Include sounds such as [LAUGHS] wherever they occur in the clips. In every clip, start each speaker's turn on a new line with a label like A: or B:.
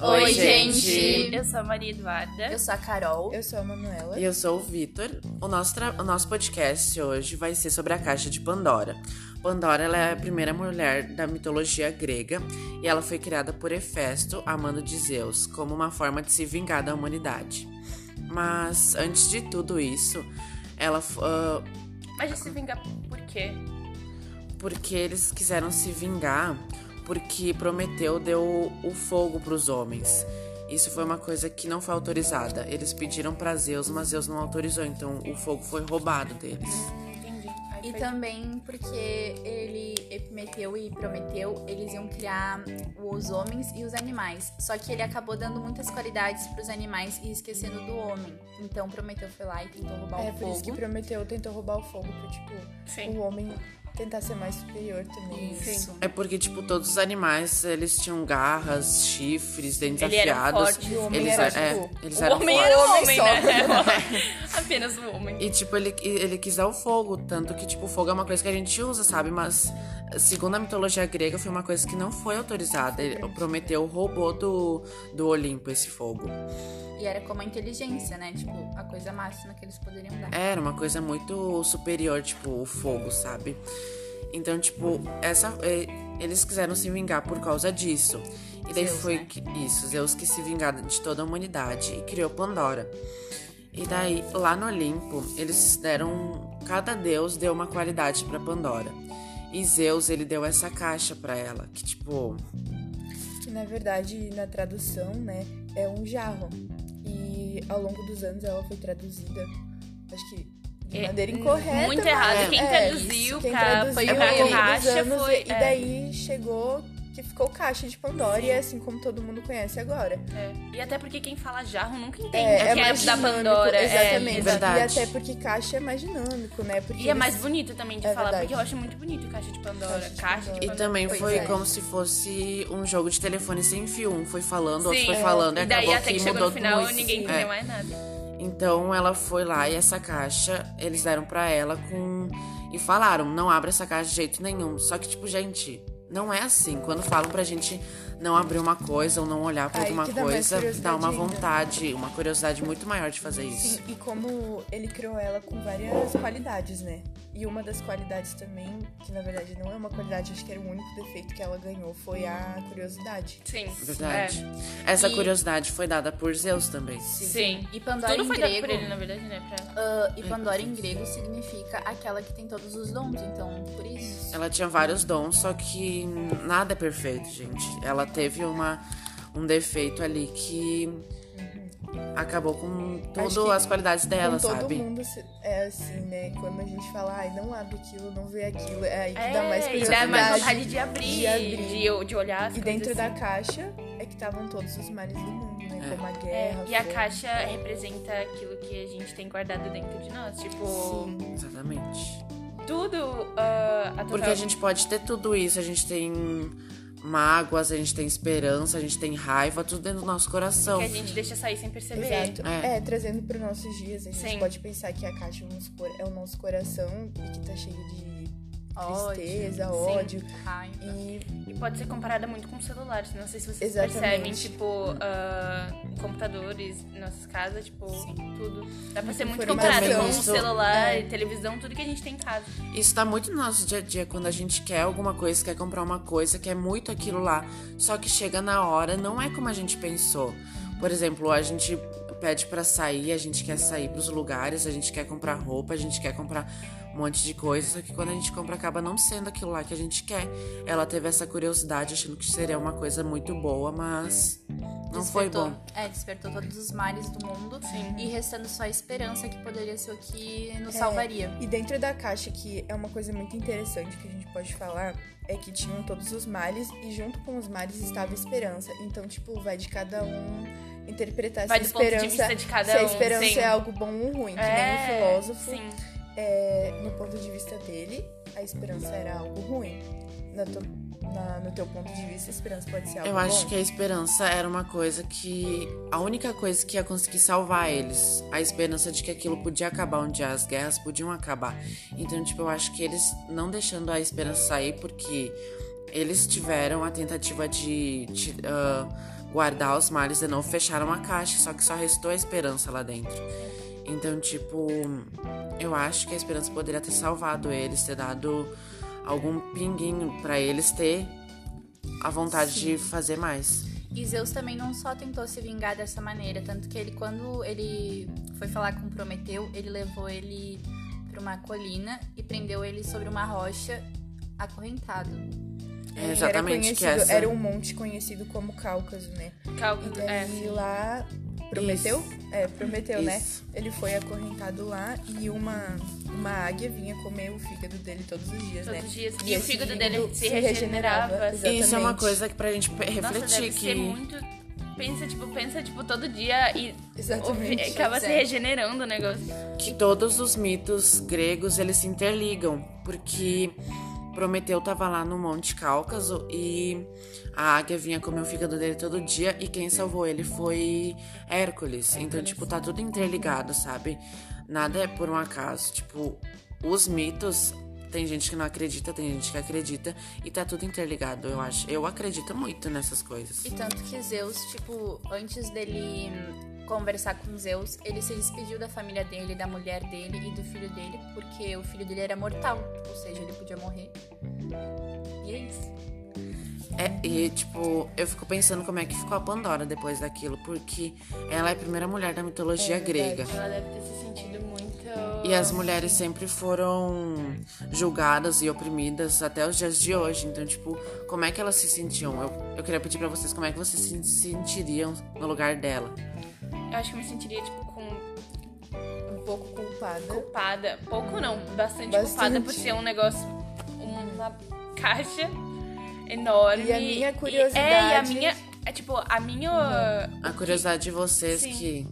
A: Oi,
B: gente.
A: Eu sou a Maria Eduarda.
B: Eu sou a Carol.
C: Eu sou a Manuela.
D: E eu sou o Vitor. O nosso, tra- o nosso podcast hoje vai ser sobre a caixa de Pandora. Pandora ela é a primeira mulher da mitologia grega e ela foi criada por Hefesto, amando de Zeus, como uma forma de se vingar da humanidade. Mas antes de tudo isso, ela ah,
A: Mas de se vingar por quê?
D: porque eles quiseram se vingar porque Prometeu deu o fogo para os homens. Isso foi uma coisa que não foi autorizada. Eles pediram para Zeus, mas Zeus não autorizou, então o fogo foi roubado deles.
A: Entendi.
B: E também porque ele Epimeteu e Prometeu, eles iam criar os homens e os animais. Só que ele acabou dando muitas qualidades pros animais e esquecendo do homem. Então Prometeu foi lá e tentou roubar
C: É
B: o
C: por isso que
B: fogo.
C: Prometeu tentou roubar o fogo pra, tipo,
A: Sim.
C: o homem tentar ser mais superior também.
B: Isso.
D: É porque, tipo, todos os animais, eles tinham garras, chifres, dentes
A: Ele era
D: afiados.
A: forte.
C: O homem
D: Eles,
C: era,
D: é,
C: tipo,
D: eles
A: O
D: eram
A: homem
D: fortes.
A: era o
C: Homem
A: né? [LAUGHS] [LAUGHS] Apenas o homem.
D: E, tipo, ele, ele quis dar o fogo. Tanto que, tipo, o fogo é uma coisa que a gente usa, sabe? Mas, segundo a mitologia grega, foi uma coisa que não foi autorizada. Ele, o Prometeu roubou do, do Olimpo esse fogo.
B: E era como a inteligência, né? Tipo, a coisa máxima que eles poderiam dar.
D: Era uma coisa muito superior, tipo, o fogo, sabe? Então, tipo, essa, é, eles quiseram se vingar por causa disso. E daí
B: Zeus,
D: foi
B: né?
D: que, isso, Zeus quis se vingar de toda a humanidade e criou Pandora. E daí, lá no Olimpo, eles deram. Cada deus deu uma qualidade pra Pandora. E Zeus, ele deu essa caixa pra ela, que tipo.
C: Que na verdade, na tradução, né, é um jarro. Ao longo dos anos ela foi traduzida, acho que de
A: É,
C: maneira incorreta.
A: muito
C: mas-
A: errado. Quem
C: é,
A: traduziu
C: isso. Quem
A: pra-
C: traduziu
A: foi pra caixa
C: anos,
A: foi-
C: E
A: é.
C: daí chegou que ficou caixa de Pandora e é assim como todo mundo conhece agora.
A: É. E até porque quem fala jarro nunca entende
C: É,
A: que
C: é
A: é
C: mais
A: da
C: dinâmico,
A: Pandora. É,
C: Exatamente.
D: verdade.
C: E até porque caixa é mais dinâmico, né? Porque
A: E é
C: eles-
A: mais bonito também de
C: É
A: falar,
C: verdade.
A: porque eu acho muito bonito caixa de Pandora.
C: Caixa de
A: Caixa de
C: Pandora.
D: E
A: Pandora.
D: também
C: Pois
D: foi
C: é.
D: como se fosse um jogo de telefone sem fio. Um foi falando, outro
A: Sim.
D: foi falando, e
A: E daí
D: acabou
A: até que
D: que
A: chegou
D: mudou
A: no final
D: tudo.
A: ninguém
D: É.
A: entendeu mais nada.
D: Então ela foi lá e essa caixa eles deram pra ela com e falaram, não abra essa caixa de jeito nenhum. Só que tipo, gente, não é assim. Quando falam pra gente não abrir uma coisa ou não olhar pra
C: Aí
D: alguma coisa, dá uma
C: ainda.
D: vontade, uma curiosidade muito maior de fazer isso.
C: Sim, e como ele criou ela com várias qualidades, né? E uma das qualidades também, que na verdade não é uma qualidade, acho que era o único defeito que ela ganhou, foi a curiosidade.
A: Sim.
D: Verdade.
A: É.
D: Essa
B: E-
D: curiosidade foi dada por Zeus também.
A: Sim.
B: E Pandora
A: Tudo
B: em
A: foi dado
B: grego.
A: por ele, na verdade, né? Pra...
B: ah, e Pandora em grego significa aquela que tem todos os dons, então por isso.
D: Ela tinha vários dons, só que nada é perfeito, gente. Ela teve uma, um defeito ali que acabou com todas as qualidades dela,
C: com todo
D: sabe?
C: mundo se- é assim, né? Quando a gente fala, ai, não abre aquilo, não vê aquilo, é aí que
A: É,
C: dá mais
A: e
C: curiosidade.
A: dá mais vontade de abrir,
C: de abrir.
A: De, de olhar as
C: E dentro da
A: assim.
C: caixa é que estavam todos os males do mundo, né?
D: É.
C: Como a
A: É,
C: guerra.
A: e a caixa representa aquilo que a gente tem guardado dentro de nós. Tipo,
C: Sim.
D: Exatamente.
A: tudo. ah, a
D: Porque
A: total-
D: a gente pode ter tudo isso, a gente tem mágoas, a gente tem esperança, a gente tem raiva, tudo dentro do nosso coração.
A: que a gente deixa sair sem perceber.
C: Exato.
D: É.
C: É, trazendo para nossos dias, a gente
A: Sim.
C: pode pensar que a caixa, vamos supor, é o nosso coração e que tá cheio de tristeza,
A: Sim.
C: ódio.
B: Raiva.
C: E
A: E pode ser comparada muito com celulares. Não sei se vocês
C: Exatamente.
A: percebem, tipo, ah, computadores, nossas casas, tipo, tudo. Dá pra ser muito comparado com
D: Isso,
A: celular,
C: é.
A: televisão, tudo que a gente tem em casa.
D: Isso tá muito no nosso dia a dia, quando a gente quer alguma coisa, quer comprar uma coisa, quer muito aquilo lá, só que chega na hora, não é como a gente pensou. Por exemplo, a gente pede pra sair, a gente quer sair pros lugares, a gente quer comprar roupa, a gente quer comprar um monte de coisa, só que quando a gente compra acaba não sendo aquilo lá que a gente quer. Ela teve essa curiosidade, achando que seria uma coisa muito boa, mas não foi
B: Despertou-
D: bom.
B: É, despertou todos os males do mundo.
A: Sim.
B: E restando só a esperança que poderia ser o que nos
C: É,
B: salvaria.
C: E dentro da caixa, que é uma coisa muito interessante que a gente pode falar, é que tinham todos os males e junto com os males estava a esperança. Então, tipo, vai de cada um interpretar
A: Vai
C: essa
A: do ponto de
C: esperança.
A: vista de cada
C: se a
A: um,
C: esperança
A: sim.
C: é algo bom ou ruim, que nem
A: É,
C: o filósofo,
A: Sim.
C: É, no ponto de vista dele, a esperança era algo ruim. Na na- no teu ponto de vista, a esperança pode ser algo
D: Eu
C: bom.
D: acho que a esperança era uma coisa que. A única coisa que ia conseguir salvar eles. A esperança de que aquilo podia acabar um dia, as guerras podiam acabar. Então, tipo, eu acho que eles não deixando a esperança sair porque eles tiveram a tentativa de. ti- ah, guardar os males de novo, fecharam a caixa, só que só restou a esperança lá dentro. Então, tipo, eu acho que a esperança poderia ter salvado eles, ter dado algum pinguinho para eles ter a vontade Sim. de fazer mais.
B: E Zeus também não só tentou se vingar dessa maneira, tanto que ele, quando ele foi falar com Prometeu, ele levou ele para uma colina e prendeu ele sobre uma rocha acorrentado.
D: É, exatamente,
C: era,
D: que essa...
C: era um monte conhecido como Cáucaso, né?
A: Cáucaso, é.
C: E lá Prometeu? Isso. É, Prometeu, né? Isso. né? Ele foi acorrentado lá e uma, uma águia vinha comer o fígado dele todos os dias,
A: todos
C: né?
A: Os dias. E, e o fígado dele se, regenerava. regenerava
D: Isso é uma coisa que pra gente refletir
A: Nossa, deve
D: que...
A: Ser muito... Pensa, tipo, pensa, tipo, todo dia e
C: Exatamente,
A: acaba se regenerando o negócio.
D: Que todos os mitos gregos, eles se interligam, porque Prometeu tava lá no Monte Cáucaso e a águia vinha comer o fígado dele todo dia e quem salvou ele foi Hércules. Então, tipo, tá tudo interligado, sabe? Nada é por um acaso. Tipo, os mitos tem gente que não acredita, tem gente que acredita e tá tudo interligado, eu acho. Eu acredito muito nessas coisas.
B: E tanto que Zeus, tipo, antes dele conversar com Zeus, ele se despediu da família dele, da mulher dele e do filho dele, porque o filho dele era mortal, ou seja, ele podia morrer. E é isso.
D: É, e tipo, eu fico pensando como é que ficou a Pandora depois daquilo, porque ela é a primeira mulher da mitologia é grega.
A: Ela deve ter se sentido muito.
D: E as mulheres sempre foram julgadas e oprimidas até os dias de hoje. Então, tipo, como é que elas se sentiam? Eu, eu queria pedir para vocês como é que vocês se sentiriam no lugar dela.
A: Eu acho que eu me sentiria, tipo, com.
C: Um pouco culpada.
A: Culpada. Pouco não, bastante, bastante. culpada por ser um negócio. Uma caixa enorme.
C: E a minha curiosidade.
A: E, é, e a minha. É tipo, a minha. Uhum.
D: A curiosidade de vocês Sim. que.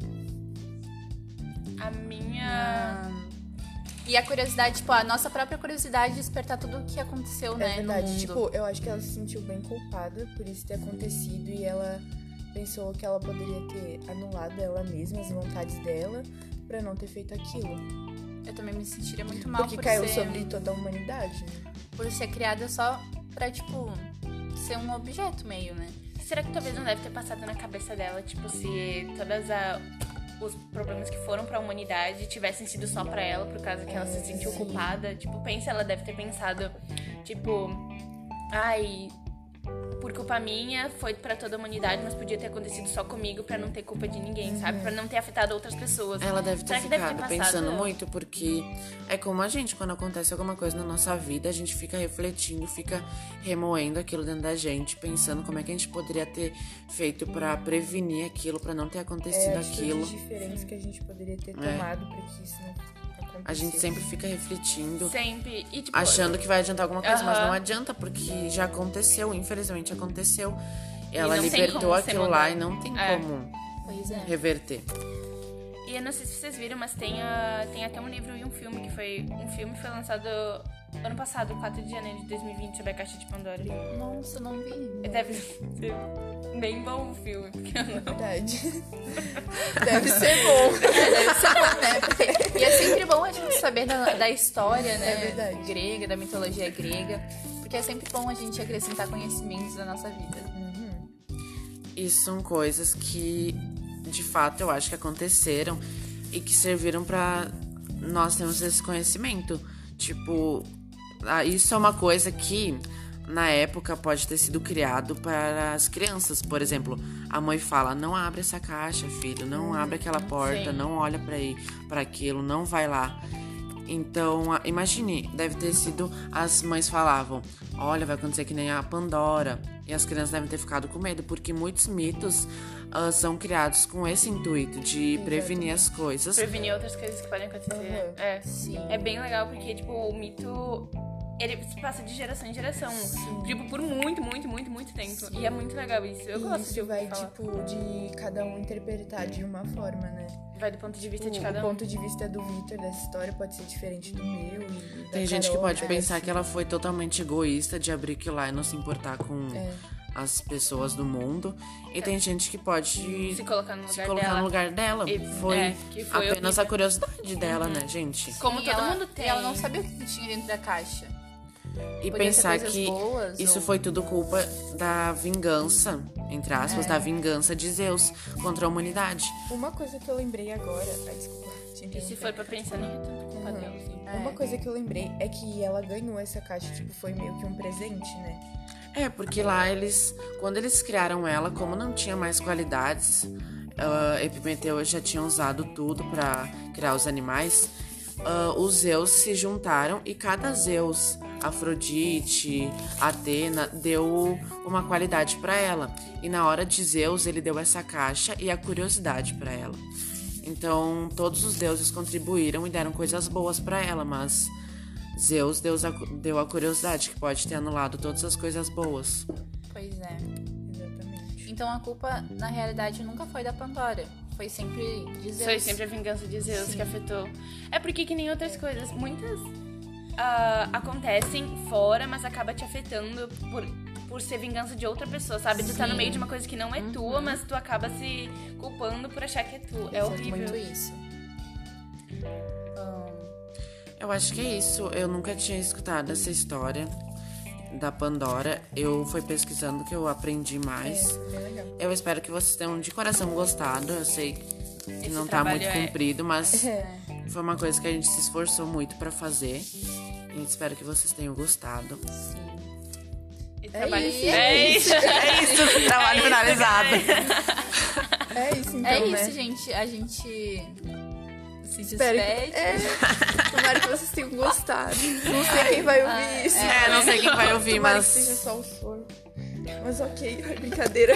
A: A minha.
B: E a curiosidade, tipo, a nossa própria curiosidade de despertar tudo o que aconteceu,
C: é
B: né?
C: Verdade. Tipo, eu acho que ela se sentiu bem culpada por isso ter acontecido e ela pensou que ela poderia ter anulado ela mesma, as vontades dela, para não ter feito aquilo.
B: Eu também me sentiria muito mal
C: Porque
B: por
C: caiu
B: ser...
C: sobre toda a humanidade. Né?
B: Por ser criada só pra, tipo, ser um objeto meio, né?
A: Será que talvez não deve ter passado na cabeça dela, tipo, se todas a, os problemas que foram para a humanidade tivessem sido só para ela, por causa que ela se sentiu culpada? Tipo, pensa, ela deve ter pensado, tipo, ai, por culpa minha, foi para toda a humanidade, mas podia ter acontecido só comigo para não ter culpa de ninguém, uhum. sabe? Para não ter afetado outras pessoas.
D: Ela deve ter Será ficado deve ter pensando muito, porque é como a gente, quando acontece alguma coisa na nossa vida, a gente fica refletindo, fica remoendo aquilo dentro da gente, pensando como é que a gente poderia ter feito para prevenir aquilo, para não ter acontecido
C: é,
D: aquilo.
C: diferentes que a gente poderia ter é. tomado é. para que isso não
D: a gente sempre fica refletindo.
A: Sempre. E, tipo,
D: achando que vai adiantar alguma coisa, uh -huh. mas não adianta, porque já aconteceu, infelizmente aconteceu. Ela libertou aquilo lá e não tem é. como
B: é.
D: reverter.
A: E eu não sei se vocês viram, mas tem, uh, tem até um livro e um filme que foi. Um filme foi lançado ano passado, 4 de janeiro de 2020, sobre a Caixa de Pandora.
B: Nossa, não vi.
A: Deve ser bem bom o filme, porque eu não.
C: Verdade. [LAUGHS] Deve ser bom. [LAUGHS]
B: É, deve ser bom, né? [LAUGHS] E é sempre bom a gente saber da, da história, né?
C: É verdade.
B: Grega, da mitologia grega. Porque é sempre bom a gente acrescentar conhecimentos da nossa vida.
C: Uhum.
D: E são coisas que de fato eu acho que aconteceram e que serviram para nós termos esse conhecimento. Tipo, ah, isso é uma coisa que na época pode ter sido criado para as crianças. Por exemplo, a mãe fala: "Não abre essa caixa, filho, não abre aquela porta, Sim. não olha para aí, para aquilo, não vai lá". Então, imagine, deve ter sido as mães falavam: "Olha, vai acontecer que nem a Pandora". E as crianças devem ter ficado com medo, porque muitos mitos uh, são criados com esse intuito de prevenir as coisas.
A: Prevenir outras coisas que podem acontecer. Uhum. É, sim. É bem legal, porque, tipo, o mito ele se passa de geração em geração. Sim. Tipo, por muito, muito, muito, muito tempo. Sim. E é muito legal isso. Eu
C: e
A: gosto
C: isso
A: de
C: vai,
A: falar.
C: tipo, de cada um interpretar de uma forma, né?
A: Vai do ponto de vista
C: tipo,
A: de cada
C: um. O ponto de vista do Victor dessa história pode ser diferente do meu. E
D: Tem gente
C: Carol,
D: que pode
C: né?
D: pensar que ela foi totalmente egoísta de abrir aquilo lá e não se importar com.
C: É.
D: As pessoas do mundo. E tem gente que pode
A: se colocar no lugar,
D: se colocar
A: dela.
D: No lugar dela.
A: E,
D: foi,
A: é, foi
D: apenas a curiosidade dela, uhum. né, gente?
A: Como
B: e
A: todo
B: ela,
A: mundo tem.
B: E ela não sabia o que tinha dentro da caixa.
D: E
B: Podia
D: pensar que
B: boas,
D: isso
B: ou-
D: foi tudo culpa da vingança, entre aspas,
B: É.
D: da vingança de Zeus contra a humanidade.
C: Uma coisa que eu lembrei agora. Ai, desculpa.
A: E se for pra pensar, nem é tanto culpa
C: Uhum.
A: dela, assim.
C: Uma coisa que eu lembrei é que ela ganhou essa caixa, tipo, foi meio que um presente, né?
D: É, porque lá eles, quando eles criaram ela, como não tinha mais qualidades, ah, Epimeteu já tinha usado tudo pra criar os animais. ah, os Zeus se juntaram e cada Zeus, Afrodite, Atena, deu uma qualidade pra ela. E na hora de Zeus, ele deu essa caixa e a curiosidade pra ela. Então, todos os deuses contribuíram e deram coisas boas pra ela, mas Zeus deu a, deu a curiosidade, que pode ter anulado todas as coisas boas.
B: Pois é.
C: Exatamente.
B: Então a culpa, na realidade, nunca foi da Pandora. Foi sempre de Zeus.
A: Foi sempre a vingança de Zeus que afetou. É porque que nem outras coisas, muitas ah, acontecem fora, mas acaba te afetando por, por ser vingança de outra pessoa, sabe? Tu tá no
B: Sim.
A: meio de uma coisa que não é tua, mas tu acaba se culpando por achar que é tu. É horrível.
B: muito isso.
D: Eu acho que é isso. Eu nunca tinha escutado essa história da Pandora. Eu fui pesquisando que eu aprendi mais.
C: É.
D: Eu espero que vocês tenham de coração gostado. Eu sei que
A: Esse
D: não tá muito
A: é-
D: comprido, mas [LAUGHS]
C: É.
D: foi uma coisa que a gente se esforçou muito pra fazer. E espero que vocês tenham gostado.
A: E trabalho-
C: isso.
A: É isso.
D: É isso, trabalho finalizado.
C: É isso, então,
B: é
C: né?
B: isso, gente. A gente se
C: Espero
B: despede.
C: que... É. Tomara que vocês tenham gostado. Não sei quem vai ouvir isso.
D: É, não sei quem vai ouvir,
C: Tomara
D: mas.
C: que seja só o soro. Mas ok, é brincadeira.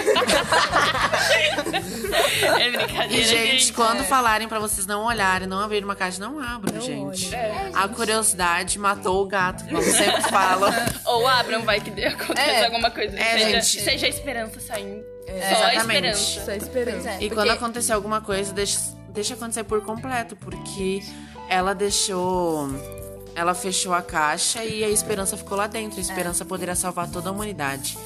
A: É brincadeira,
D: E, gente,
B: É.
D: quando falarem pra vocês não olharem, não abrirem uma caixa, não abram,
C: Não
D: gente.
A: É.
D: A curiosidade matou o gato, como eu sempre falo. [LAUGHS]
A: Ou abram, vai que acontece
B: É.
A: alguma coisa.
D: É,
A: seja,
D: gente.
A: seja a esperança saindo. Só a
D: Exatamente.
A: esperança.
C: Só.
B: Pois é.
D: E
B: Porque-
D: quando acontecer alguma coisa, deixa, deixa acontecer por completo, porque ela deixou. Ela fechou a caixa e a esperança ficou lá dentro. A esperança poderia salvar toda a humanidade.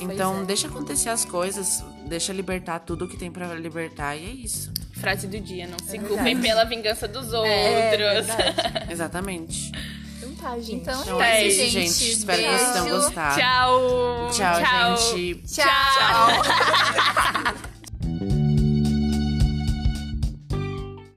D: Então,
B: é.
D: deixa acontecer as coisas, deixa libertar tudo que tem pra libertar e é isso.
A: Frase do dia, não se
C: É
A: culpem pela vingança dos outros.
B: É. [LAUGHS]
D: Exatamente.
C: Então tá, gente.
B: Então
D: Então
B: é
D: é
B: isso,
D: gente.
B: gente.
D: Espero que vocês tenham gostado.
A: Tchau.
D: Tchau, gente.
B: Tchau. [LAUGHS]